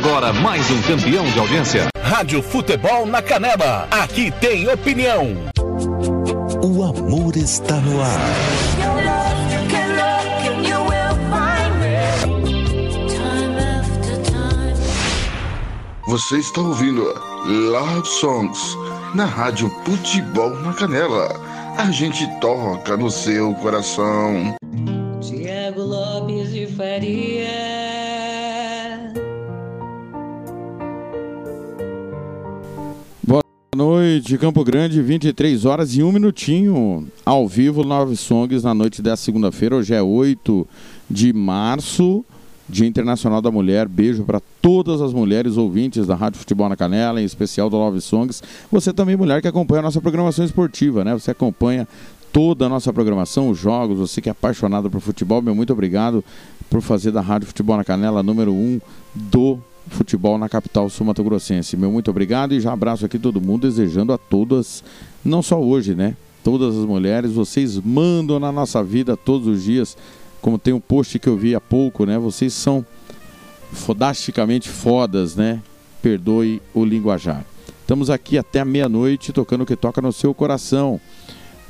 Agora mais um campeão de audiência. Rádio Futebol na Canela. Aqui tem opinião. O amor está no ar. Você está ouvindo Love Songs na Rádio Futebol na Canela. A gente toca no seu coração. Tiago Lopes de Faria. Noite, Campo Grande, 23 horas e um minutinho, ao vivo, Nove Songs, na noite dessa segunda-feira. Hoje é 8 de março, Dia Internacional da Mulher. Beijo para todas as mulheres ouvintes da Rádio Futebol na Canela, em especial do Nove Songs. Você também, mulher, que acompanha a nossa programação esportiva, né? Você acompanha toda a nossa programação, os jogos, você que é apaixonado por futebol, meu muito obrigado por fazer da Rádio Futebol na Canela número 1 um do futebol na capital sul-mato-grossense. Meu muito obrigado e já abraço aqui todo mundo, desejando a todas, não só hoje, né? Todas as mulheres, vocês mandam na nossa vida todos os dias, como tem um post que eu vi há pouco, né? Vocês são fodasticamente fodas, né? Perdoe o linguajar. Estamos aqui até meia-noite tocando o que toca no seu coração.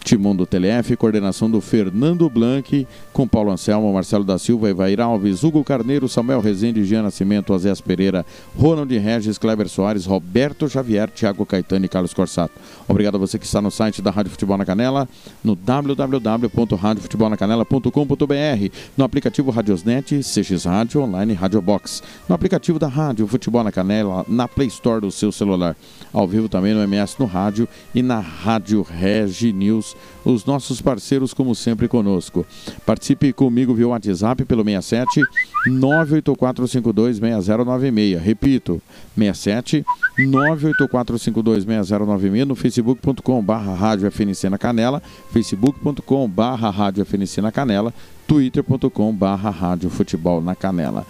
Timão do TLF, coordenação do Fernando Blanc, com Paulo Anselmo, Marcelo da Silva, Evair Alves, Hugo Carneiro, Samuel Rezende, Jean Nascimento, Azés Pereira, Ronald Regis, Kleber Soares, Roberto Xavier, Thiago Caetano e Carlos Corsato. Obrigado a você que está no site da Rádio Futebol na Canela, no www.radiofutebolnacanela.com.br, no aplicativo Radiosnet, CX Rádio, online Rádio Box, no aplicativo da Rádio Futebol na Canela, na Play Store do seu celular, ao vivo também no MS no rádio e na Rádio Regi News os nossos parceiros, como sempre, conosco. Participe comigo via WhatsApp pelo 67 984526096. Repito, 67 984526096 no facebook.com rádio FNC na Canela, facebook.com rádio FNC na Canela, twitter.com rádio futebol na Canela.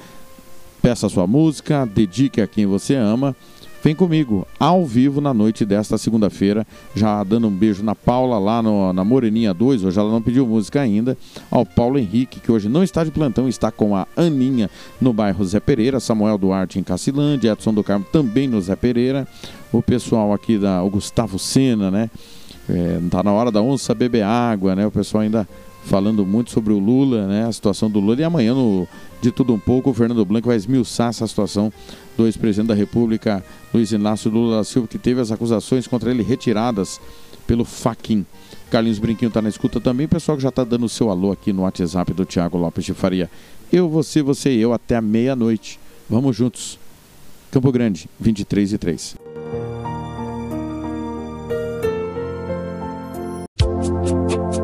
Peça sua música, dedique a quem você ama. Vem comigo, ao vivo na noite desta segunda-feira, já dando um beijo na Paula lá no, na Moreninha 2, hoje ela não pediu música ainda, ao Paulo Henrique, que hoje não está de plantão, está com a Aninha no bairro Zé Pereira, Samuel Duarte em Cacilândia, Edson do Carmo também no Zé Pereira, o pessoal aqui da o Gustavo Sena, né? É, tá na hora da onça beber água, né? O pessoal ainda falando muito sobre o Lula, né? A situação do Lula. E amanhã, no De Tudo Um Pouco, o Fernando Blanco vai esmiuçar essa situação do ex-presidente da República, Luiz Inácio Lula da Silva, que teve as acusações contra ele retiradas pelo Faquin. Carlinhos Brinquinho está na escuta também. Pessoal que já está dando o seu alô aqui no WhatsApp do Tiago Lopes de Faria. Eu, você, você e eu até a meia-noite. Vamos juntos. Campo Grande, 23 e 3.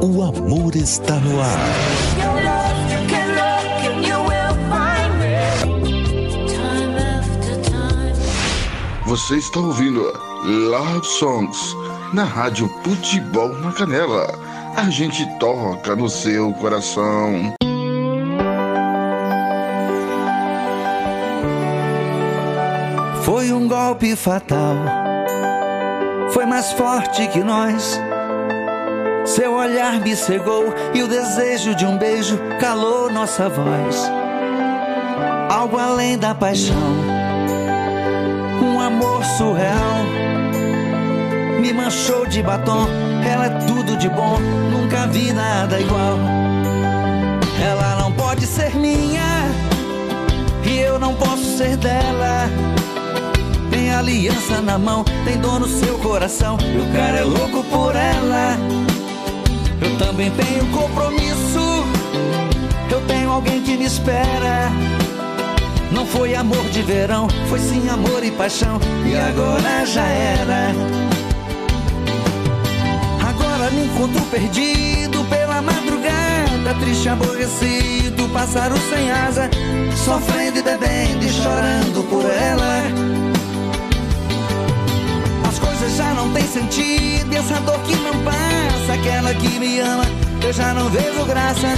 O amor está no ar. Você está ouvindo Love Songs na Rádio Futebol na Canela. A gente toca no seu coração. Foi um golpe fatal. Foi mais forte que nós. Seu olhar me cegou e o desejo de um beijo calou nossa voz. Algo além da paixão, um amor surreal. Me manchou de batom, ela é tudo de bom, nunca vi nada igual. Ela não pode ser minha e eu não posso ser dela. Tem aliança na mão, tem dor no seu coração. E o cara é louco por ela. Eu também tenho compromisso. Eu tenho alguém que me espera. Não foi amor de verão, foi sim amor e paixão. E agora já era. Agora me encontro perdido pela madrugada, triste, aborrecido, pássaro sem asa, sofrendo e bebendo e chorando por ela. As coisas já não têm sentido, e essa dor que não passa, aquela que me ama, eu já não vejo graça.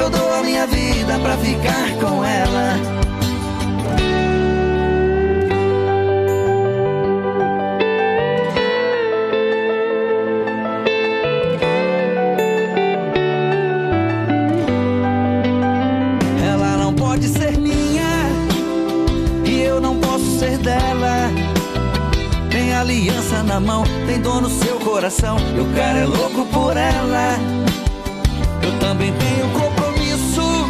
Eu dou a minha vida pra ficar com ela. E o cara é louco por ela. Eu também tenho compromisso.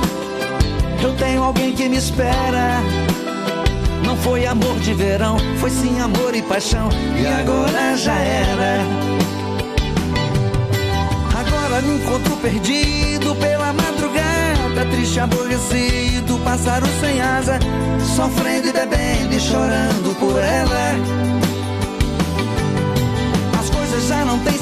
Eu tenho alguém que me espera. Não foi amor de verão, foi sim amor e paixão. E agora já era. Agora me encontro perdido pela madrugada, triste, aborrecido, pássaro sem asa, sofrendo e bebendo e chorando por ela.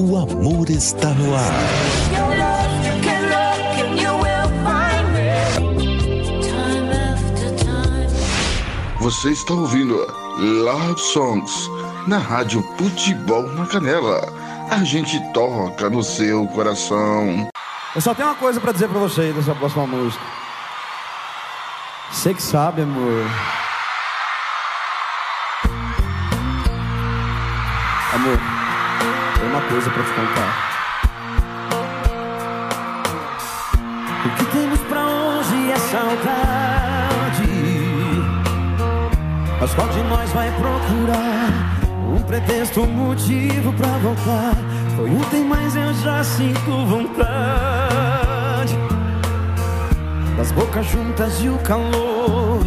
O amor está no ar. Você está ouvindo Love Songs na Rádio Futebol na Canela. A gente toca no seu coração. Eu só tenho uma coisa pra dizer pra vocês dessa próxima música. Você que sabe, amor. Amor, uma coisa pra te contar. O que temos pra hoje é saudade. Mas qual de nós vai procurar um pretexto, um motivo pra voltar? Foi ontem, mas eu já sinto vontade das bocas juntas e o calor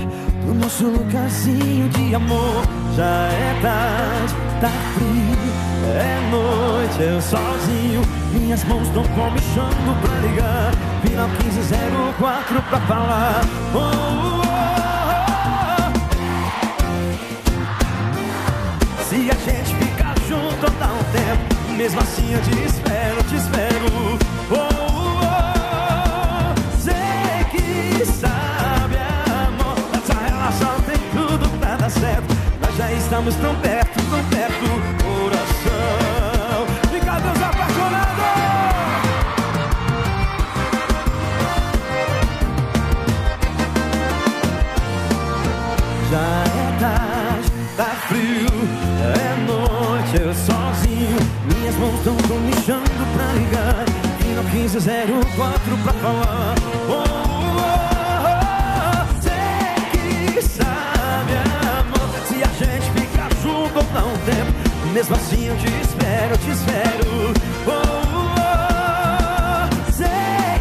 do nosso lugarzinho de amor. Já é tarde, tá frio, é noite, eu sozinho. Minhas mãos estão comichando pra ligar. Final 1504 pra falar. Oh, oh, oh. Se a gente ficar junto, dá um tempo. Mesmo assim eu te espero, te espero. Oh, oh, oh. Sei que sabe, amor. Essa relação tem tudo pra dar certo. Nós já estamos tão perto, tão perto. 1304 pra falar. Oh, Sei que sabe, amor, se a gente ficar junto ou um tempo. Mesmo assim eu te espero, eu te espero. Oh, Sei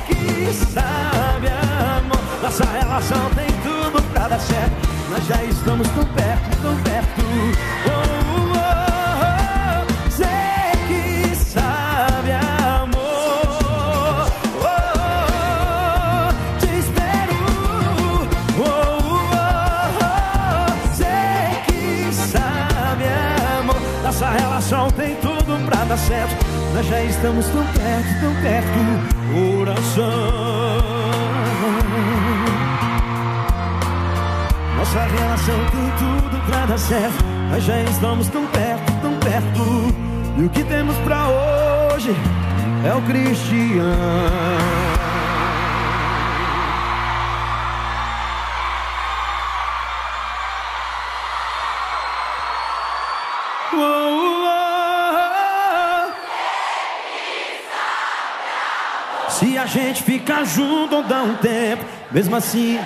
que sabe, amor, nossa relação tem tudo pra dar certo. Nós já estamos tão perto, tão perto. Nós já estamos tão perto, tão perto. Coração. Nossa relação tem tudo pra dar certo. Nós já estamos tão perto, tão perto. E o que temos pra hoje é o Cristiano. Ficar junto ou dá um tempo, mesmo assim.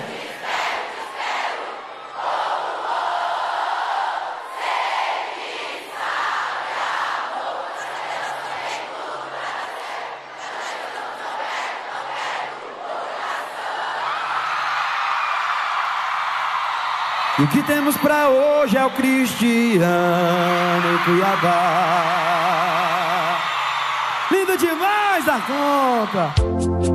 E o que temos pra hoje é o Cristiano Cuiabá. Lindo demais da conta.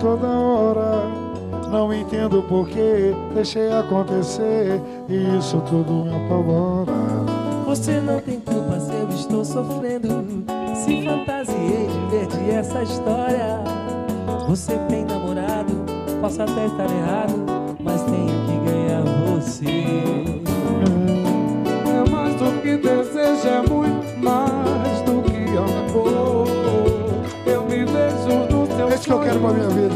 Toda hora. Não entendo porquê, deixei acontecer e isso tudo me apavora. Você não tem culpa se eu estou sofrendo. Se fantasiei de ver de essa história. Você tem namorado, posso até estar errado, mas tenho que ganhar você. É mais do que desejo, é muito mais do que amor. Quero pra minha vida.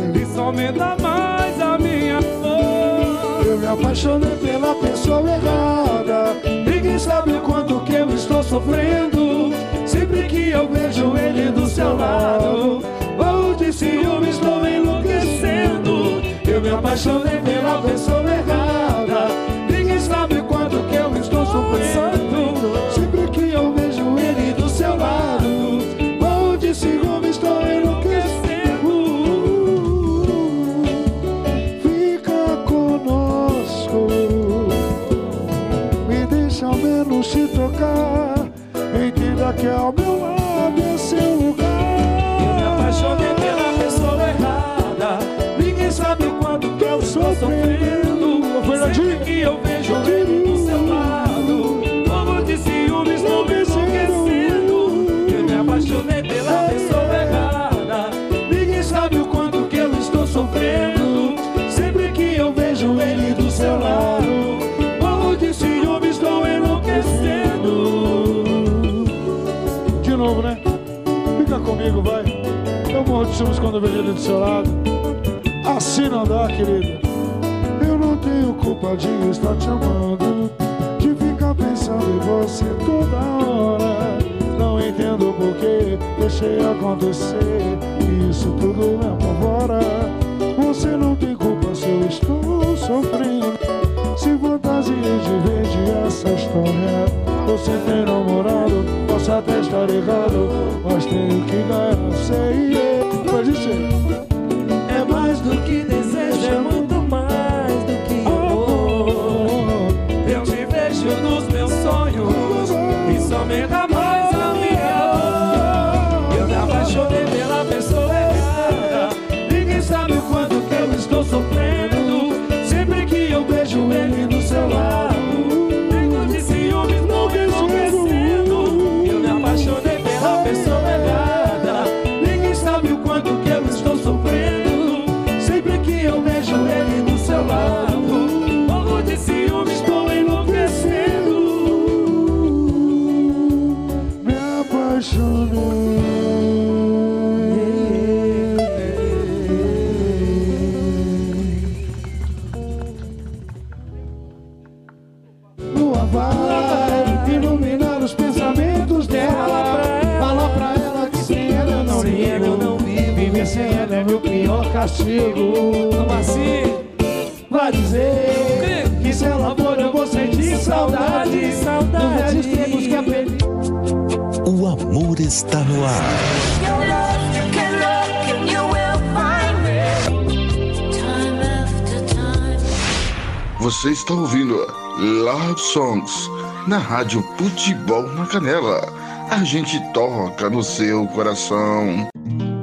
Me dá mais a minha flor. Eu me apaixonei pela pessoa errada. Ninguém sabe o quanto que eu estou sofrendo. Sempre que eu vejo ele do seu lado, ou de ciúme estou enlouquecendo. Eu me apaixonei pela pessoa errada. Ninguém sabe o quanto que eu estou sofrendo. Ciúmes quando vejo ele do seu lado. Assim não dá, querida. Eu não tenho culpa de estar te amando, de ficar pensando em você toda hora. Não entendo porquê, deixei acontecer. e Isso tudo me apavora. Você não tem culpa se eu estou sofrendo. Se fantasiei de ver de essa história. Você tem namorado, posso até estar errado, mas tenho que ganhar. Sei, É mais do que desejo, é muito mais do que amor. Eu te vejo nos meus sonhos e só me dá mais a minha dor. Eu me apaixonei pela pessoa errada. Ninguém sabe o quanto que eu estou sofrendo. Sofrendo. Sempre que eu vejo ele do seu lado. Morro de ciúmes, Estou enlouquecendo. Me apaixonei. Songs na Rádio Futebol na Canela. A gente toca no seu coração.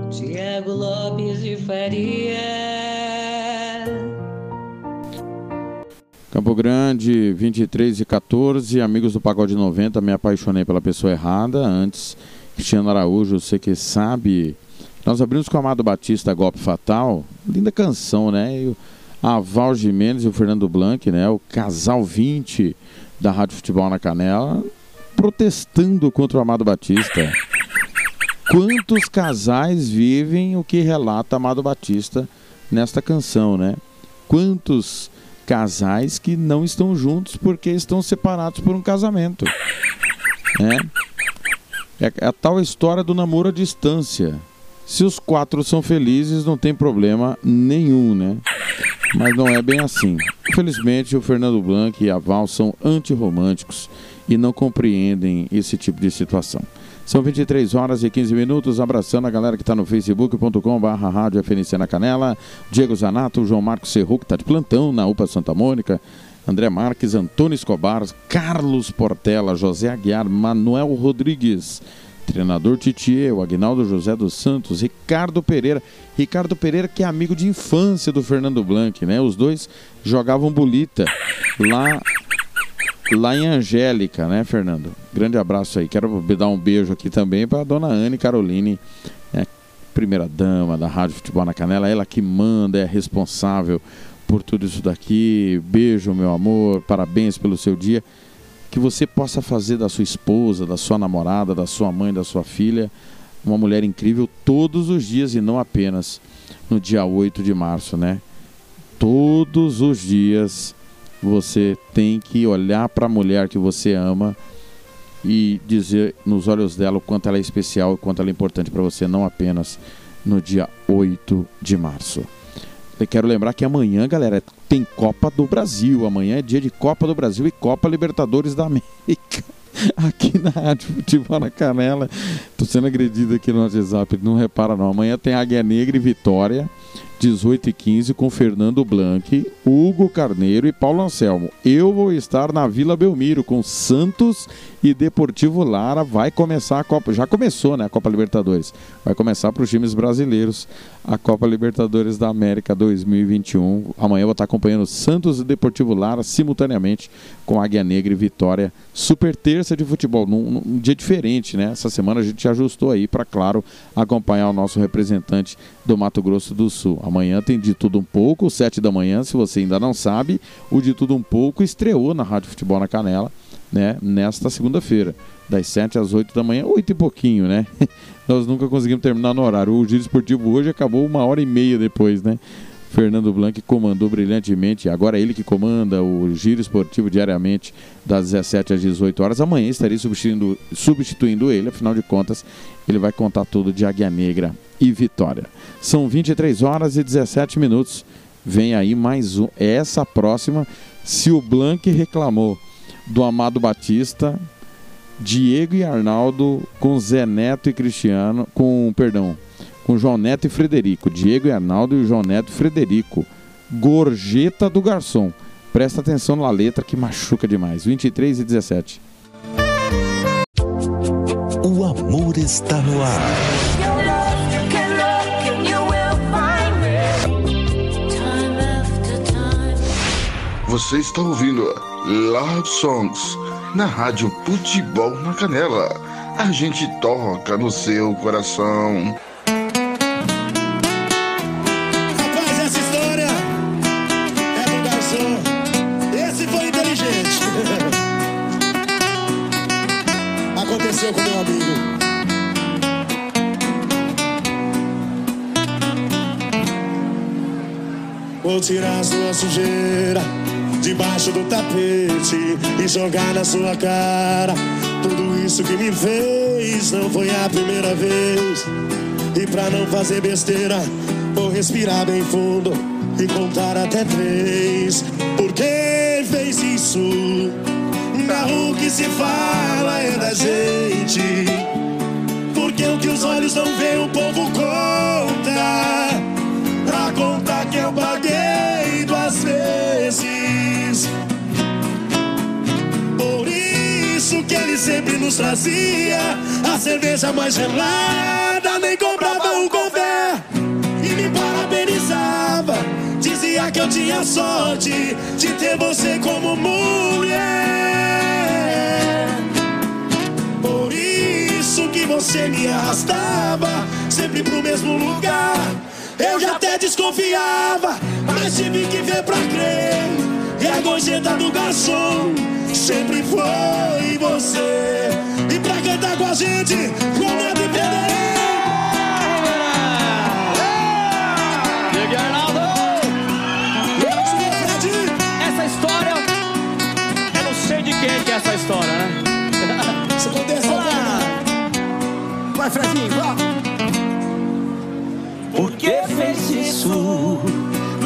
Tiago Lopes de Faria. Campo Grande, 23 e 14. Amigos do Pagode 90, me apaixonei pela pessoa errada. Antes, Cristiano Araújo, você que sabe. Nós abrimos com o Amado Batista, Golpe Fatal. Linda canção, né? E a Val Jimenez e o Fernando Blanc, né? O casal 20 da Rádio Futebol na Canela, protestando contra o Amado Batista. Quantos casais vivem o que relata Amado Batista nesta canção, né? Quantos casais que não estão juntos porque estão separados por um casamento, né? É é a tal história do namoro à distância. Se os quatro são felizes, não tem problema nenhum, né? Mas não é bem assim. Infelizmente, o Fernando Blanc e a Val são antirromânticos e não compreendem esse tipo de situação. São 23 horas e 15 minutos, abraçando a galera que está no facebook.com.br Rádio FNC na Canela, Diego Zanato, João Marcos Serru, que está de plantão na UPA Santa Mônica, André Marques, Antônio Escobar, Carlos Portela, José Aguiar, Manuel Rodrigues, Treinador Titier, o Agnaldo José dos Santos, Ricardo Pereira. Ricardo Pereira que é amigo de infância do Fernando Blanc, né? Os dois jogavam bolita lá lá em Angélica, né, Fernando? Grande abraço aí. Quero dar um beijo aqui também para dona Anne Caroline, né, primeira dama da Rádio Futebol na Canela, ela que manda, é responsável por tudo isso daqui. Beijo, meu amor, parabéns pelo seu dia. Que você possa fazer da sua esposa, da sua namorada, da sua mãe, da sua filha, uma mulher incrível todos os dias e não apenas no dia 8 de março, né? Todos os dias você tem que olhar para a mulher que você ama e dizer nos olhos dela o quanto ela é especial e quanto ela é importante para você, não apenas no dia 8 de março. Eu quero lembrar que amanhã, galera, tem Copa do Brasil. Amanhã é dia de Copa do Brasil e Copa Libertadores da América. Aqui na Rádio Futebol na Canela. Tô sendo agredido aqui no WhatsApp, não repara não. Amanhã tem Águia Negra e Vitória. 18 e 15 com Fernando Blanc, Hugo Carneiro e Paulo Anselmo. Eu vou estar na Vila Belmiro com Santos e Deportivo Lara. Vai começar a Copa, já começou, né, a Copa Libertadores. Vai começar para os times brasileiros a Copa Libertadores da América 2021. Amanhã eu vou estar acompanhando Santos e Deportivo Lara simultaneamente com Águia Negra e Vitória. Super terça de futebol, num, num dia diferente, né? Essa semana a gente ajustou aí para, claro, acompanhar o nosso representante do Mato Grosso do Sul. Amanhã tem de tudo um pouco, sete da manhã, se você ainda não sabe, o de tudo um pouco estreou na Rádio Futebol na Canela, né? Nesta segunda-feira, das sete às oito da manhã, oito e pouquinho, né? Nós nunca conseguimos terminar no horário. O giro esportivo hoje acabou uma hora e meia depois, né? Fernando Blanc comandou brilhantemente. Agora é ele que comanda o giro esportivo diariamente das 17 às 18 horas. Amanhã estarei substituindo, substituindo ele, afinal de contas, ele vai contar tudo de Águia Negra e Vitória. São 23 horas e 17 minutos. Vem aí mais um. Essa próxima, se o Blanc reclamou do Amado Batista, Diego e Arnaldo com Zé Neto e Cristiano, com, perdão, com João Neto e Frederico. Diego e Arnaldo e João Neto e Frederico. Gorjeta do Garçom. Presta atenção na letra que machuca demais. 23 e 17. O amor está no ar. Você está ouvindo Love Songs na Rádio Futebol na Canela. A gente toca no seu coração. Rapaz, essa história é do garçom. Esse foi inteligente. Aconteceu com meu amigo. Vou tirar sua sujeira debaixo do tapete e jogar na sua cara. Tudo isso que me fez não foi a primeira vez. E pra não fazer besteira, vou respirar bem fundo e contar até três. Por que fez isso? Na o que se fala é da gente. Porque o que os olhos não veem, o povo conta. Pra contar sempre nos trazia a cerveja mais gelada, nem comprava um café e me parabenizava. Dizia que eu tinha sorte de ter você como mulher. Por isso que você me arrastava sempre pro mesmo lugar. Eu já até desconfiava, mas tive que ver pra crer. E a gorjeta do garçom sempre foi você. E pra cantar com a gente, Neto e Diego Arnaldo! Essa história, eu não sei de quem que é essa história, né? Isso aconteceu Vai, Fredinho, vai! Por que fez isso?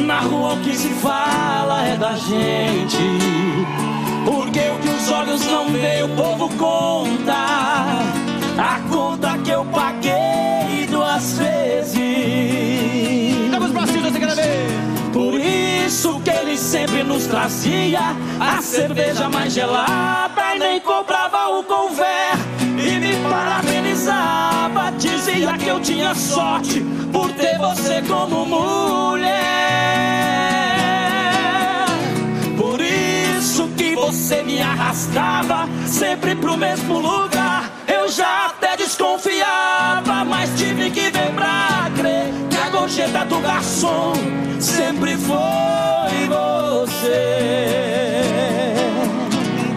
Na rua o que se fala é da gente. Porque o que os olhos não veem, o povo conta. A conta que eu paguei duas vezes. Vamos pra cima, você quer ver? Por isso que ele sempre nos trazia a cerveja mais gelada e nem comprava o conver. E me me parabenizava. Dizia que eu tinha sorte por ter você como mulher. Você me arrastava sempre pro mesmo lugar. Eu já até desconfiava, mas tive que ver pra crer que a gorjeta do garçom sempre foi você.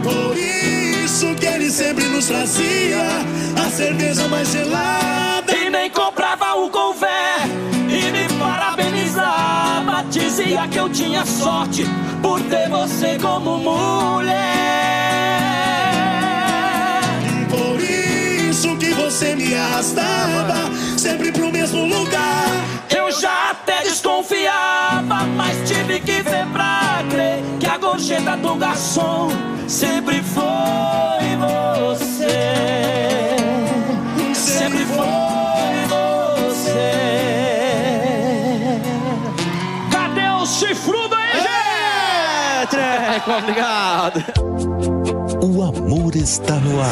Por isso que ele sempre nos trazia a cerveja mais gelada. Dizia que eu tinha sorte por ter você como mulher. Por isso que você me arrastava sempre pro mesmo lugar. Eu já até desconfiava, mas tive que ver pra crer que a gorjeta do garçom sempre foi você. Sempre foi É, obrigado. O amor está no ar.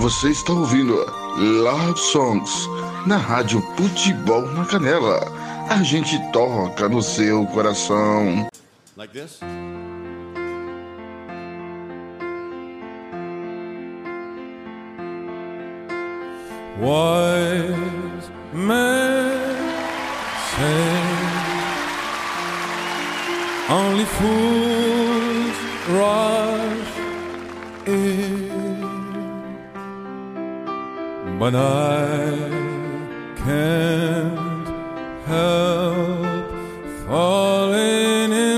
Você está ouvindo Love Songs na Rádio Futebol na Canela. A gente toca no seu coração. Like this? Wise men say only fools rush in, but I can't help falling in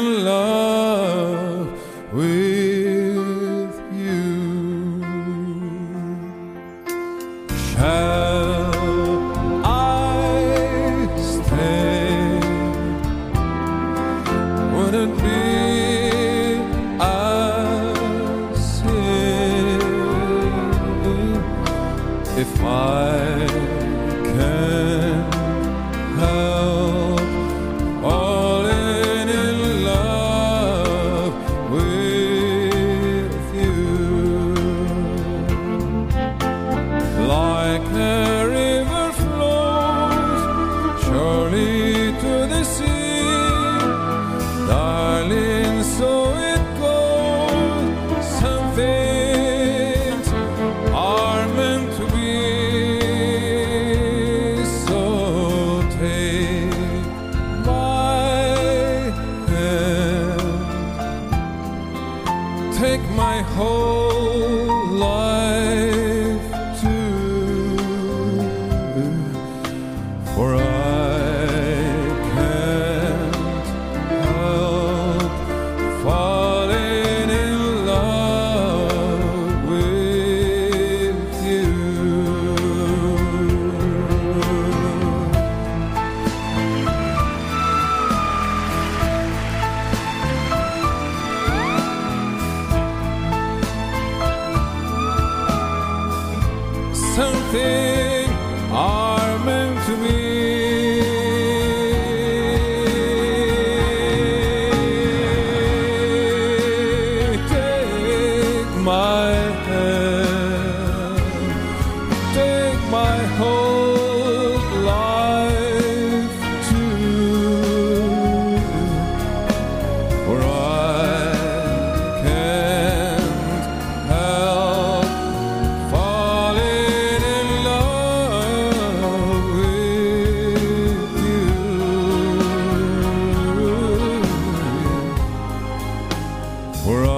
if I can For I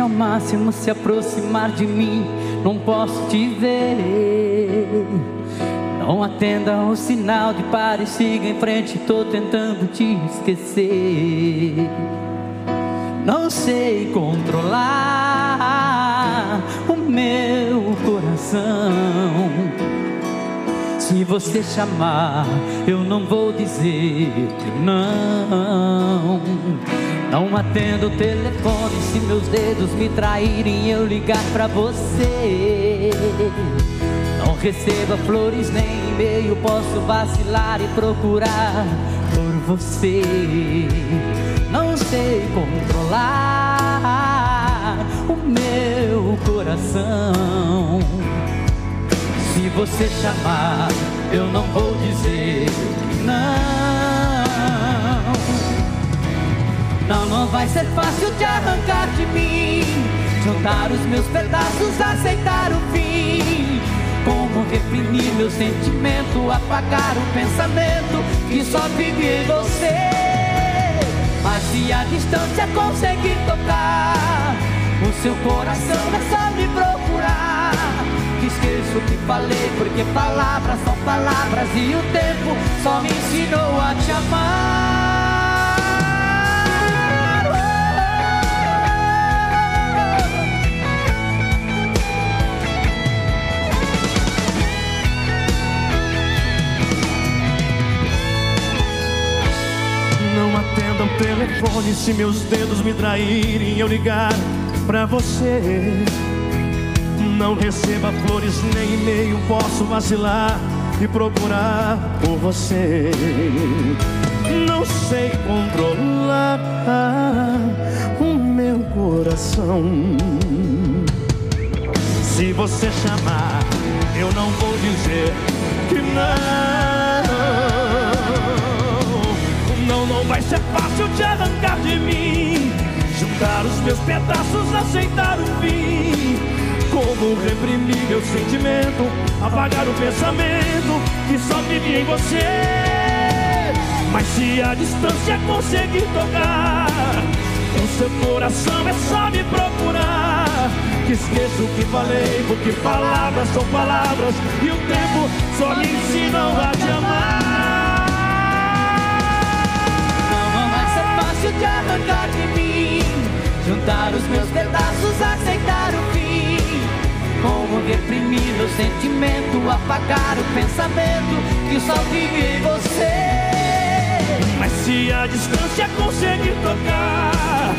Ao máximo se aproximar de mim. Não posso te ver. Não atenda o sinal de pare, siga em frente. Tô tentando te esquecer. Não sei controlar o meu coração. Se você chamar, eu não vou dizer que não. Não atendo o telefone se meus dedos me traírem eu ligar pra você. Não receba flores nem e-mail, posso vacilar e procurar por você. Não sei controlar o meu coração. Se você chamar, eu não vou dizer não. Não, não vai ser fácil te arrancar de mim. Juntar os meus pedaços, aceitar o fim. Como reprimir meu sentimento, apagar o pensamento que só vive em você. Mas se a distância conseguir tocar, o seu coração é só me procurar. Que esqueço o que falei, porque palavras são palavras e o tempo só me ensinou a te amar. Telefone se meus dedos me traírem eu ligar pra você. Não receba flores nem e-mail, posso vacilar e procurar por você. Não sei controlar o meu coração. Se você chamar, eu não vou dizer que não. Não, vai ser fácil te arrancar de mim. Juntar os meus pedaços, aceitar o fim. Como reprimir meu sentimento, apagar o pensamento que só vive em você. Mas se a distância conseguir tocar, o seu coração é só me procurar. Que esqueço o que falei, porque palavras são palavras e o tempo só me ensinam a te amar. Te arrancar de mim. Juntar os meus pedaços, aceitar o fim. Como reprimir meu sentimento, apagar o pensamento que só vive em você. Mas se a distância conseguir tocar,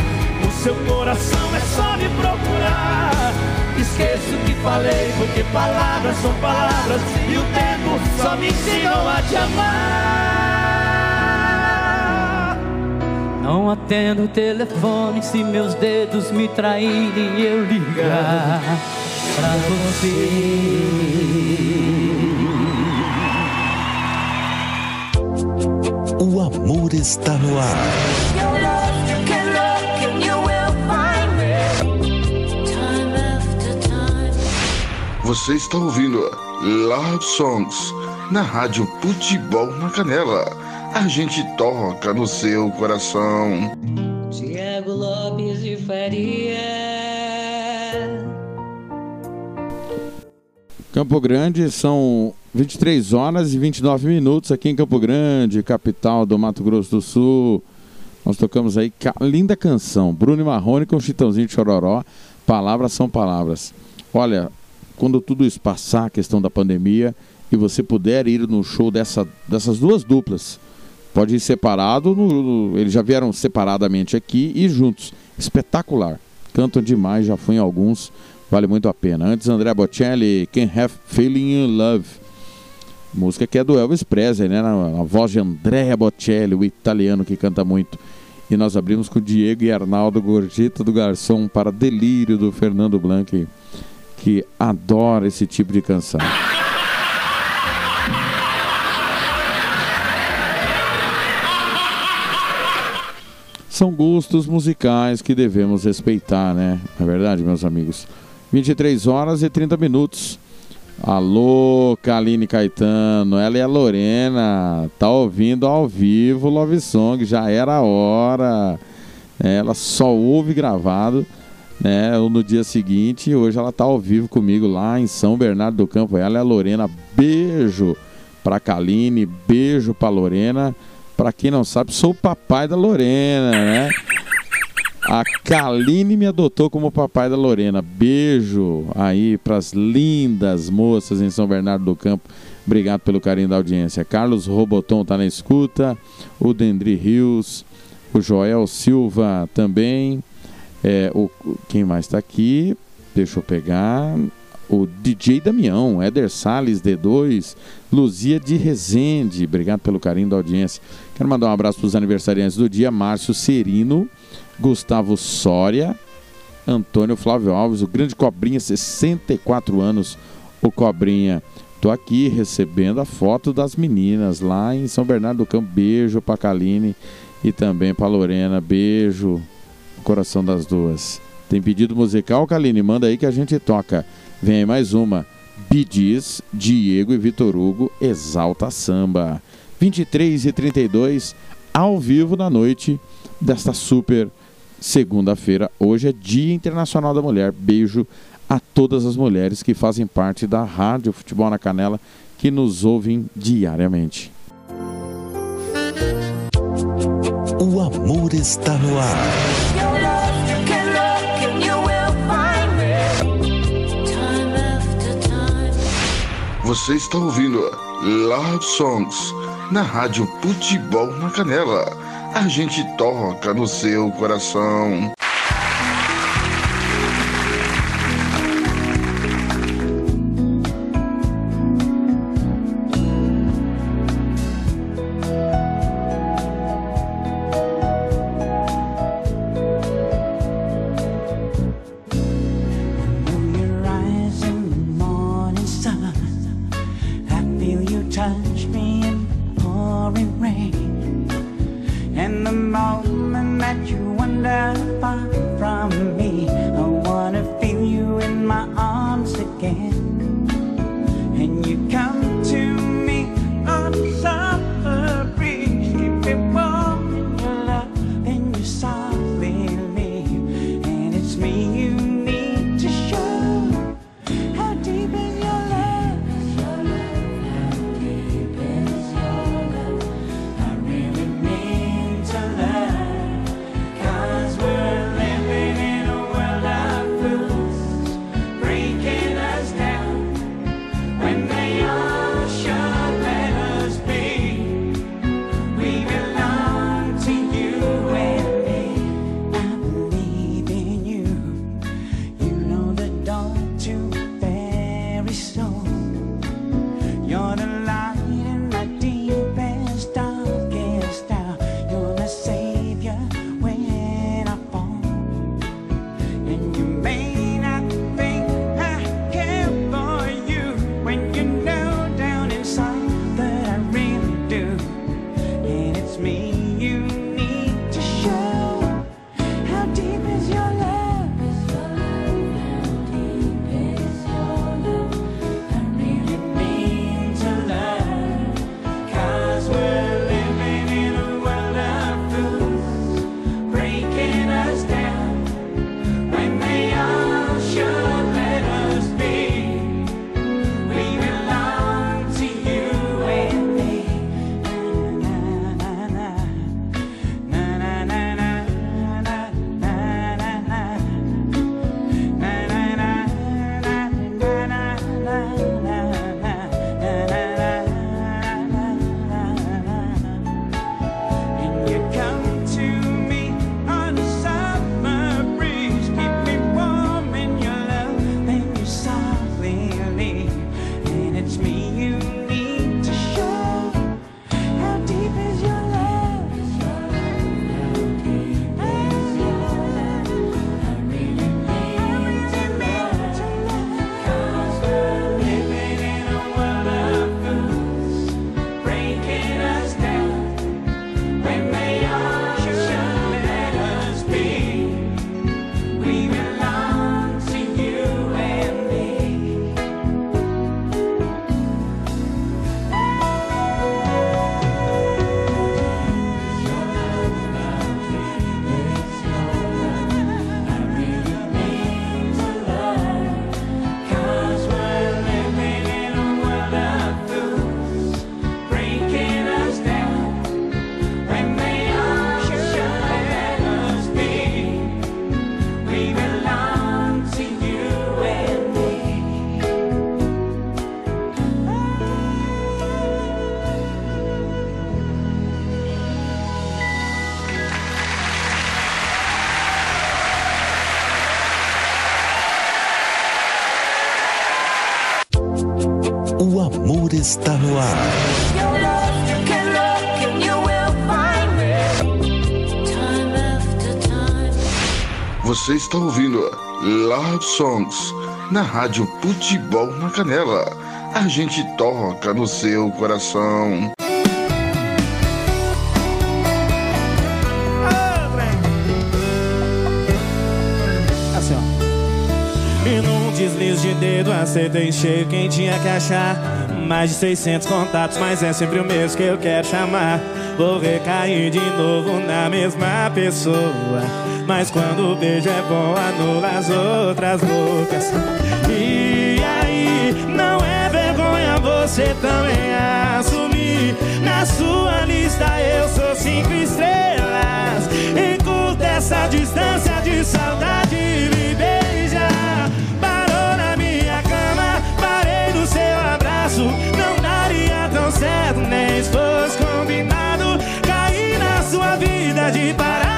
o seu coração é só me procurar. Esqueço o que falei, porque palavras são palavras e o tempo só me ensinou a te amar. Não atendo o telefone se meus dedos me traírem e eu ligar pra você. O amor está no ar. Você está ouvindo Love Songs na Rádio Futebol na Canela. A gente toca no seu coração. Tiago Lopes de Faria. Campo Grande são 23 horas e 29 minutos aqui em Campo Grande, capital do Mato Grosso do Sul. Nós tocamos aí ca- linda canção, Bruno e Marrone com Chitãozinho de Chororó. Palavras são palavras. Olha, quando tudo isso passar, a questão da pandemia, e você puder ir no show dessa, dessas duas duplas, pode ir separado, no- no- eles já vieram separadamente aqui e juntos. Espetacular. Cantam demais, já fui em alguns, vale muito a pena. Antes, André Bocelli, Can Have Feeling in Love. Música que é do Elvis Presley, né? Na voz de Andrea Bocelli, o italiano que canta muito. E nós abrimos com Diego e Arnaldo Gorjeta do Garçom para Delírio do Fernando Blanc, que adora esse tipo de canção. São gostos musicais que devemos respeitar, né? É verdade, meus amigos. 23 horas e 30 minutos. Alô, Kaline Caetano, ela e a Lorena, tá ouvindo ao vivo Love Song, já era a hora. É, ela só ouve gravado, né? No dia seguinte, hoje ela tá ao vivo comigo lá em São Bernardo do Campo. Ela e a Lorena, beijo pra Kaline, beijo pra Lorena. Pra quem não sabe, sou o papai da Lorena, né? A Kaline me adotou como papai da Lorena. Beijo aí pras lindas moças em São Bernardo do Campo. Obrigado pelo carinho da audiência. Carlos Roboton tá na escuta. O Dendri Rios. O Joel Silva também. É, o, quem mais está aqui? Deixa eu pegar. O DJ Damião, Éder Salles D2, Luzia de Rezende. Obrigado pelo carinho da audiência. Quero mandar um abraço para os aniversariantes do dia: Márcio Serino, Gustavo Soria, Antônio Flávio Alves, o grande Cobrinha, 64 anos. O Cobrinha, tô aqui recebendo a foto das meninas lá em São Bernardo do Campo. Beijo para Kaline e também para Lorena. Beijo no coração das duas. Tem pedido musical, Kaline? Manda aí que a gente toca. Vem aí mais uma. Bidiz, Diego e Vitor Hugo, Exalta Samba. 23 e 32, ao vivo na noite desta super segunda-feira. Hoje é Dia Internacional da Mulher. Beijo a todas as mulheres que fazem parte da Rádio Futebol na Canela, que nos ouvem diariamente. O amor está no ar. Você está ouvindo Love Songs na Rádio Futebol na Canela. A gente toca no seu coração. Você está ouvindo Love Songs na Rádio Futebol na Canela. A gente toca no seu coração. Assim, ó. E num deslize de dedo acertei cheio quem tinha que achar Mais de 600 contatos, mas é sempre o mesmo que eu quero chamar Vou recair de novo na mesma pessoa Mas quando o beijo é bom, anula as outras loucas. E aí, não é vergonha você também assumir. Na sua lista eu sou cinco estrelas. Encurta essa distância de saudade me beija. Parou na minha cama, parei no seu abraço. Não daria tão certo, nem se fosse combinado. Caí na sua vida de paraquedas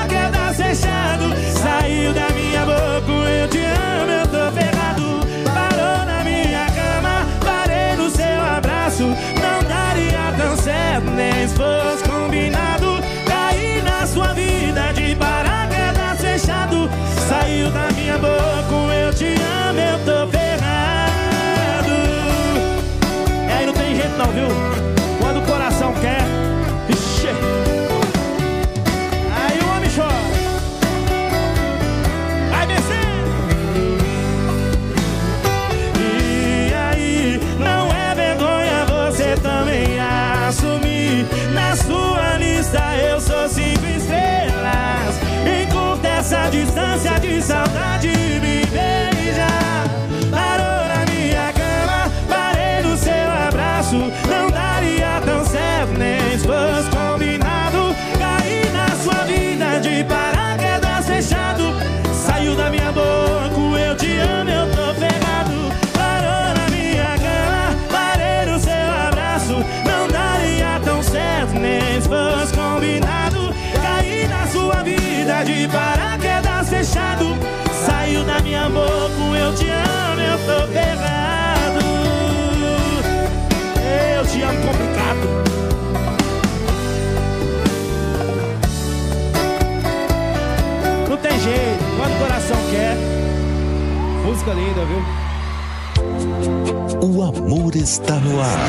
boca, quer. Música linda, viu? O amor está no ar.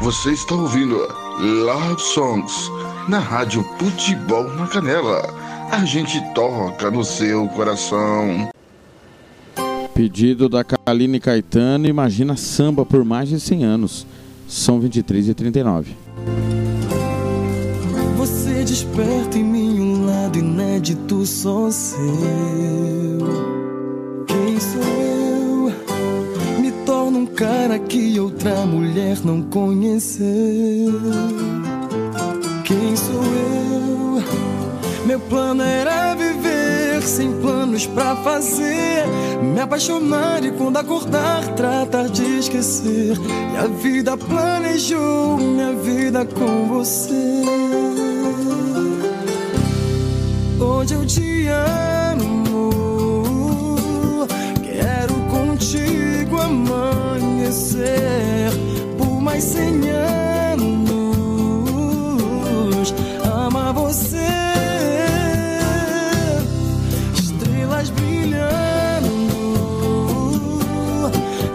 Você está ouvindo Love Songs na Rádio Futebol na Canela. A gente toca no seu coração. Pedido da Kaline Caetano, imagina samba por mais de 100 anos. São 23 e 39. Desperta em mim um lado inédito só seu. Quem sou eu? Me torno um cara que outra mulher não conheceu. Quem sou eu? Meu plano era viver sem planos pra fazer. Me apaixonar e quando acordar tratar de esquecer. E a vida planejou minha vida com você. Hoje eu te amo. Quero contigo amanhecer por mais cem anos. Ama você. Estrelas brilhando.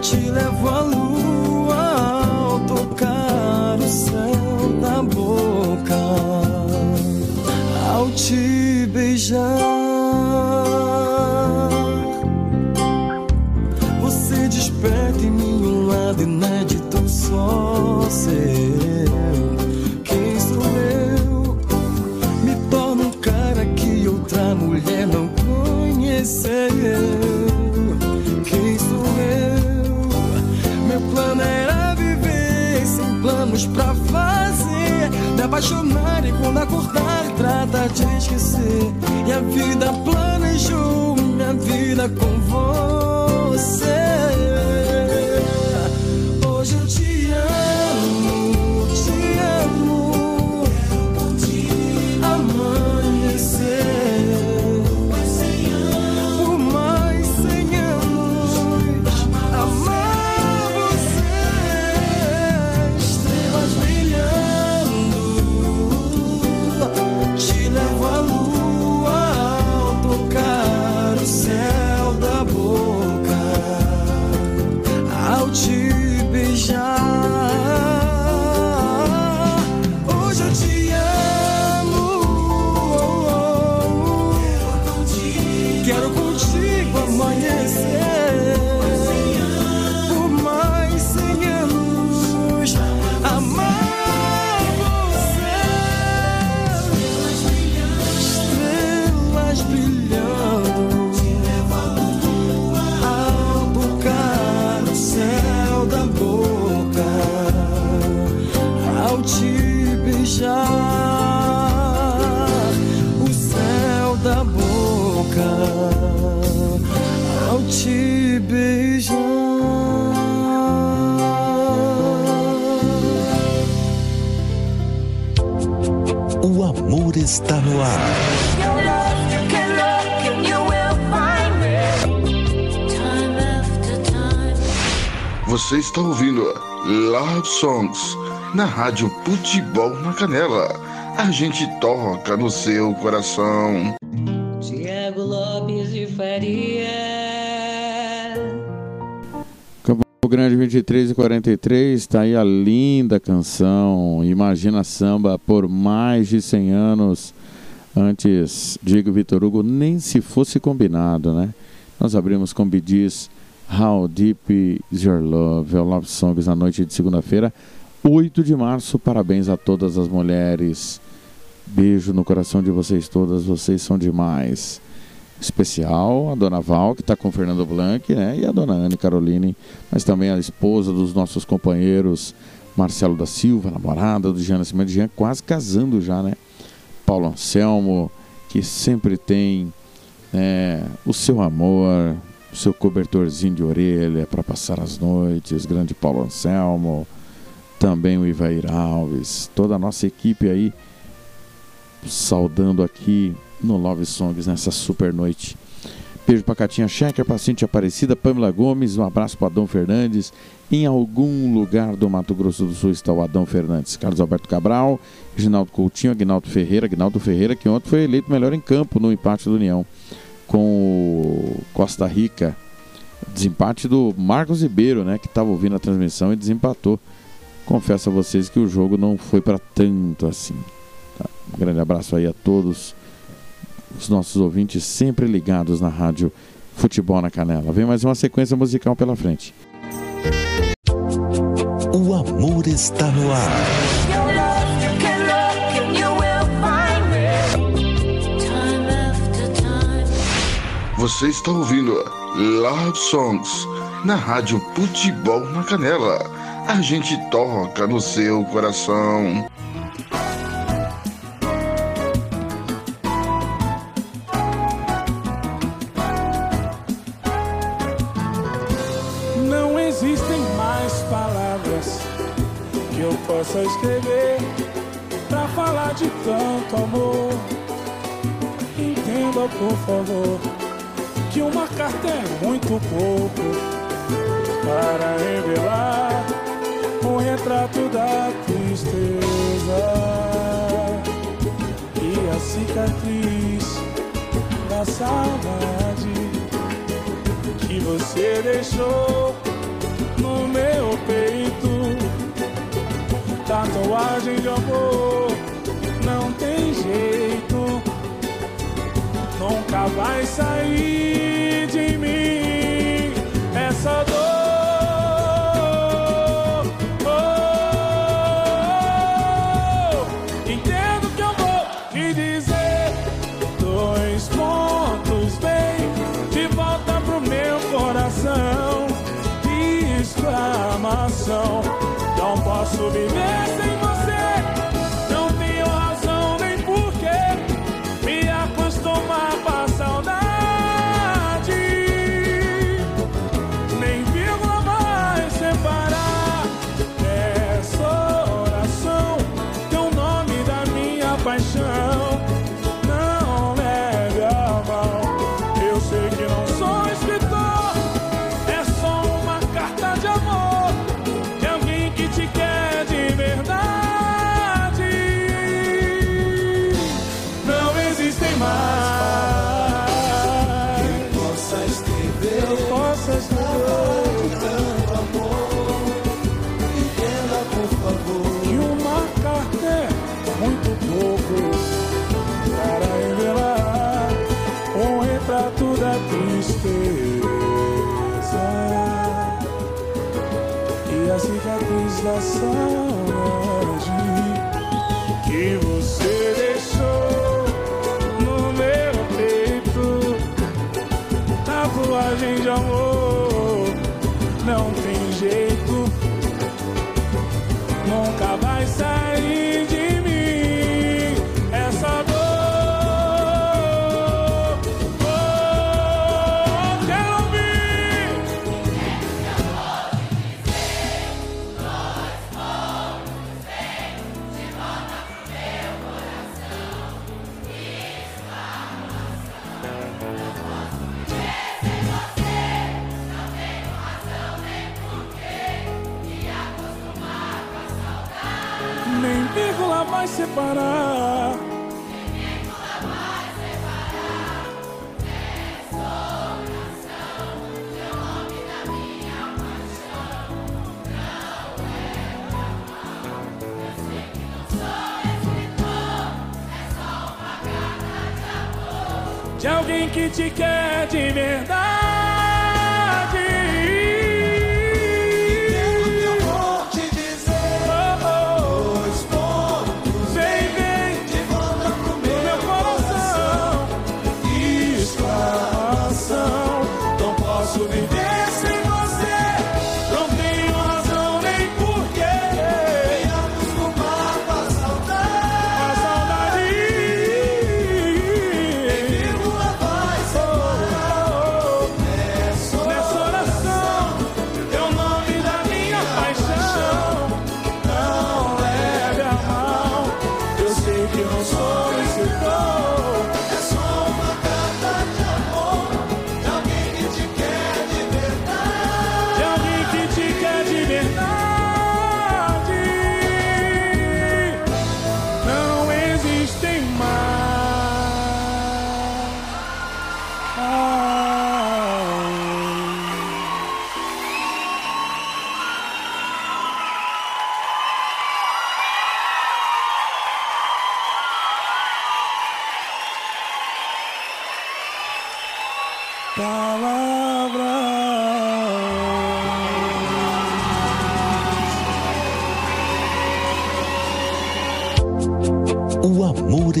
Te levo beijar. Você desperta em mim um lado inédito só seu. Quem sou eu? Me torno um cara que outra mulher não conheceu. Quem sou eu? Meu plano era viver sem planos pra fazer. Me apaixonar e quando acordar trata de esquecer. E a vida planejou minha vida com você. Songs na Rádio Futebol na Canela. A gente toca no seu coração. Tiago Lopes de Faria. Campo Grande 23 e 43, está aí a linda canção. Imagina Samba por mais de 100 anos. Antes, digo Vitor Hugo, nem se fosse combinado, né? Nós abrimos com Bidis How Deep Is Your Love, é o Love Songs na noite de segunda-feira, 8 de março. Parabéns a todas as mulheres. Beijo no coração de vocês todas, vocês são demais. Especial a dona Val, que está com o Fernando Blanc, né? E a dona Anne Caroline, mas também a esposa dos nossos companheiros, Marcelo da Silva, namorada do Jean Nascimento, Jean quase casando já, né? Paulo Anselmo, que sempre tem né, o seu amor, seu cobertorzinho de orelha para passar as noites, grande Paulo Anselmo, também o Ivair Alves, toda a nossa equipe aí saudando aqui no Love Songs nessa super noite. Beijo pra Catinha Checker, pra Cintia Aparecida, Pamela Gomes, um abraço para Adão Fernandes. Em algum lugar do Mato Grosso do Sul está o Adão Fernandes. Carlos Alberto Cabral, Reginaldo Coutinho, Aguinaldo Ferreira, Aguinaldo Ferreira, que ontem foi eleito melhor em campo no empate do União com o Costa Rica. Desempate do Marcos Ribeiro, né, que estava ouvindo a transmissão e desempatou. Confesso a vocês que o jogo não foi para tanto assim. Tá? Um grande abraço aí a todos os nossos ouvintes sempre ligados na rádio Futebol na Canela. Vem mais uma sequência musical pela frente. O amor está no ar. Você está ouvindo Love Songs na Rádio Futebol na Canela. A gente toca no seu coração. Não existem mais palavras que eu possa escrever pra falar de tanto amor. Entenda, por favor, que uma carta é muito pouco para revelar um retrato da tristeza e a cicatriz da saudade que você deixou no meu peito. Tatuagem de amor não tem jeito, nunca vai sair de mim essa dor.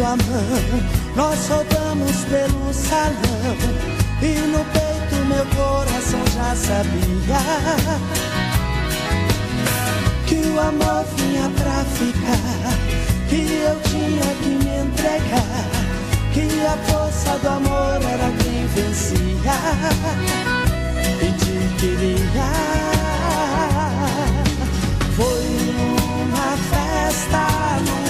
sua mão, nós rodamos pelo salão e no peito meu coração já sabia que o amor vinha pra ficar, que eu tinha que me entregar, que a força do amor era quem vencia e te queria. Foi uma festa.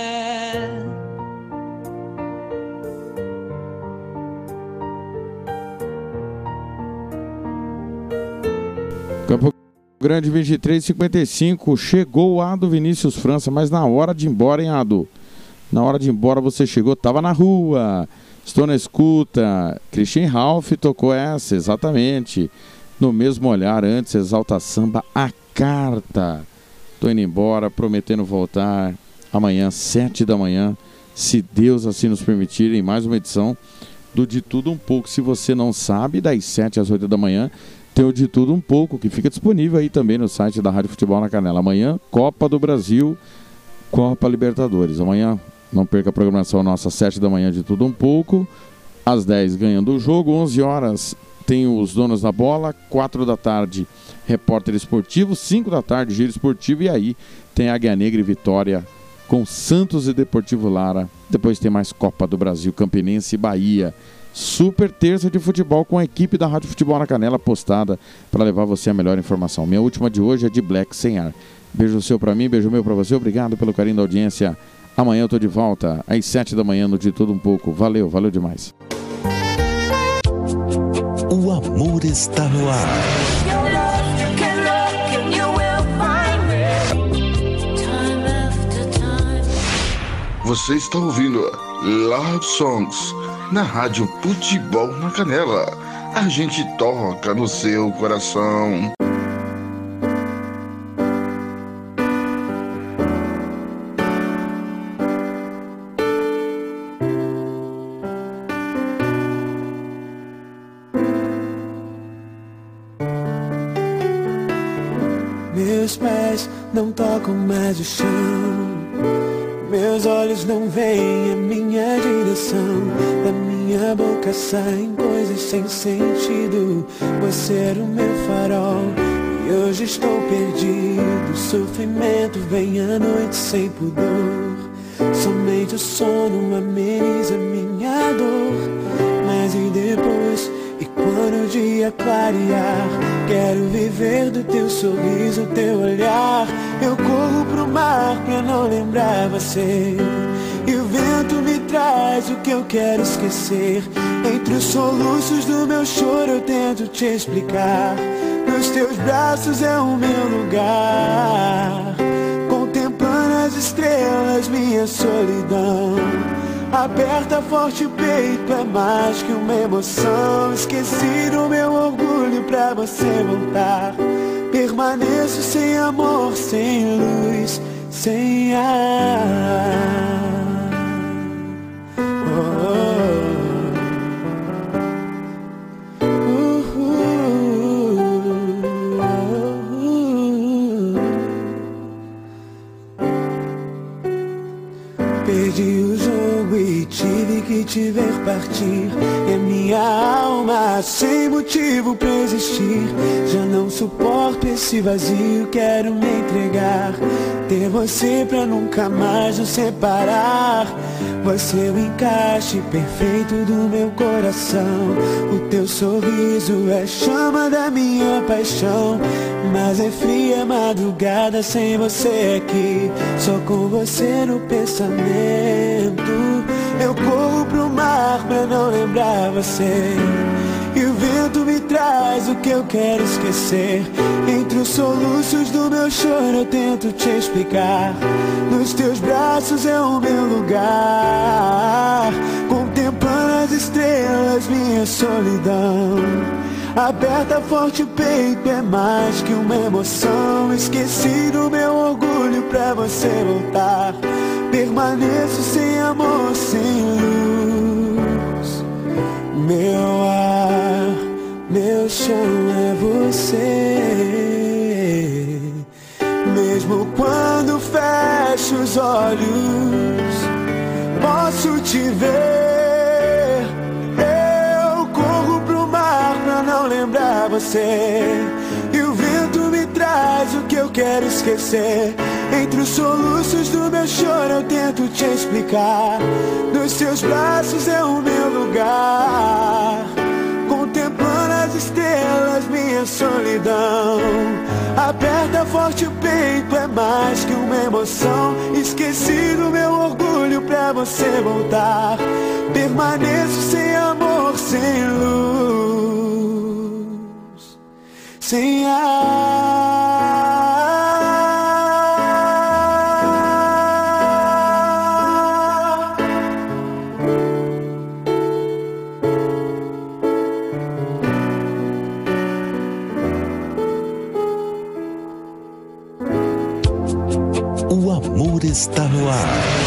Campo Grande 23 55 chegou o Ado Vinícius França, mas na hora de ir embora, hein, Ado? Na hora de ir embora você chegou, tava na rua. Estou na escuta. Christian Ralph tocou essa, exatamente. No mesmo olhar, antes, exalta samba, a carta. Tô indo embora, prometendo voltar amanhã, sete da manhã, se Deus assim nos permitir, em mais uma edição do De Tudo Um Pouco. Se você não sabe, das 7 às 8 da manhã, tem o De Tudo Um Pouco, que fica disponível aí também no site da Rádio Futebol na Canela. Amanhã, Copa do Brasil, Copa Libertadores. Amanhã, não perca a programação nossa, às 7 da manhã, De Tudo Um Pouco. Às 10, ganhando o jogo. 11 horas, tem os donos da bola. 4 da tarde, repórter esportivo. 5 da tarde, giro esportivo. E aí, tem Águia Negra e Vitória com Santos e Deportivo Lara. Depois tem mais Copa do Brasil, Campinense e Bahia. Super terça de futebol com a equipe da Rádio Futebol na Canela postada para levar você a melhor informação. Minha última de hoje é de Black Sem Ar. Beijo seu para mim, beijo meu para você. Obrigado pelo carinho da audiência. Amanhã eu tô de volta às 7 da manhã no De Tudo Um Pouco. Valeu, valeu demais. O amor está no ar. Você está ouvindo Love Songs na Rádio Futebol na Canela. A gente toca no seu coração. Meus pés não tocam mais o chão. Meus olhos não veem a minha direção. Da minha boca saem coisas sem sentido. Você era o meu farol. E hoje estou perdido. Sofrimento vem à noite sem pudor. Somente o sono ameniza minha dor. Mas e depois? E quando o dia clarear, quero viver do teu sorriso, teu olhar. Eu corro pro mar pra não lembrar você. E o vento me traz o que eu quero esquecer. Entre os soluços do meu choro eu tento te explicar. Nos teus braços é o meu lugar. Contemplando as estrelas, minha solidão. Aperta forte o peito, é mais que uma emoção. Esqueci do meu orgulho pra você voltar. Permaneço sem amor, sem luz, sem ar. Te ver partir. É minha alma sem motivo pra existir. Já não suporto esse vazio, quero me entregar. Ter você pra nunca mais nos separar. Você é o encaixe perfeito do meu coração. O teu sorriso é chama da minha paixão. Mas é fria madrugada sem você aqui. Só com você no pensamento. Eu corro pro mar pra não lembrar você. E o vento me traz o que eu quero esquecer. Entre os soluços do meu choro eu tento te explicar. Nos teus braços é o meu lugar. Contemplando as estrelas, minha solidão. Aperta forte o peito, é mais que uma emoção. Esqueci do meu orgulho pra você voltar. Permaneço sem amor, sem luz. Meu ar, meu chão é você. Mesmo quando fecho os olhos, posso te ver. Eu corro pro mar pra não lembrar você. O que eu quero esquecer. Entre os soluços do meu choro eu tento te explicar. Nos seus braços é o meu lugar. Contemplando as estrelas, minha solidão. Aperta forte o peito, é mais que uma emoção. Esqueci do meu orgulho pra você voltar. Permaneço sem amor, sem luz, sem ar. O amor está no ar.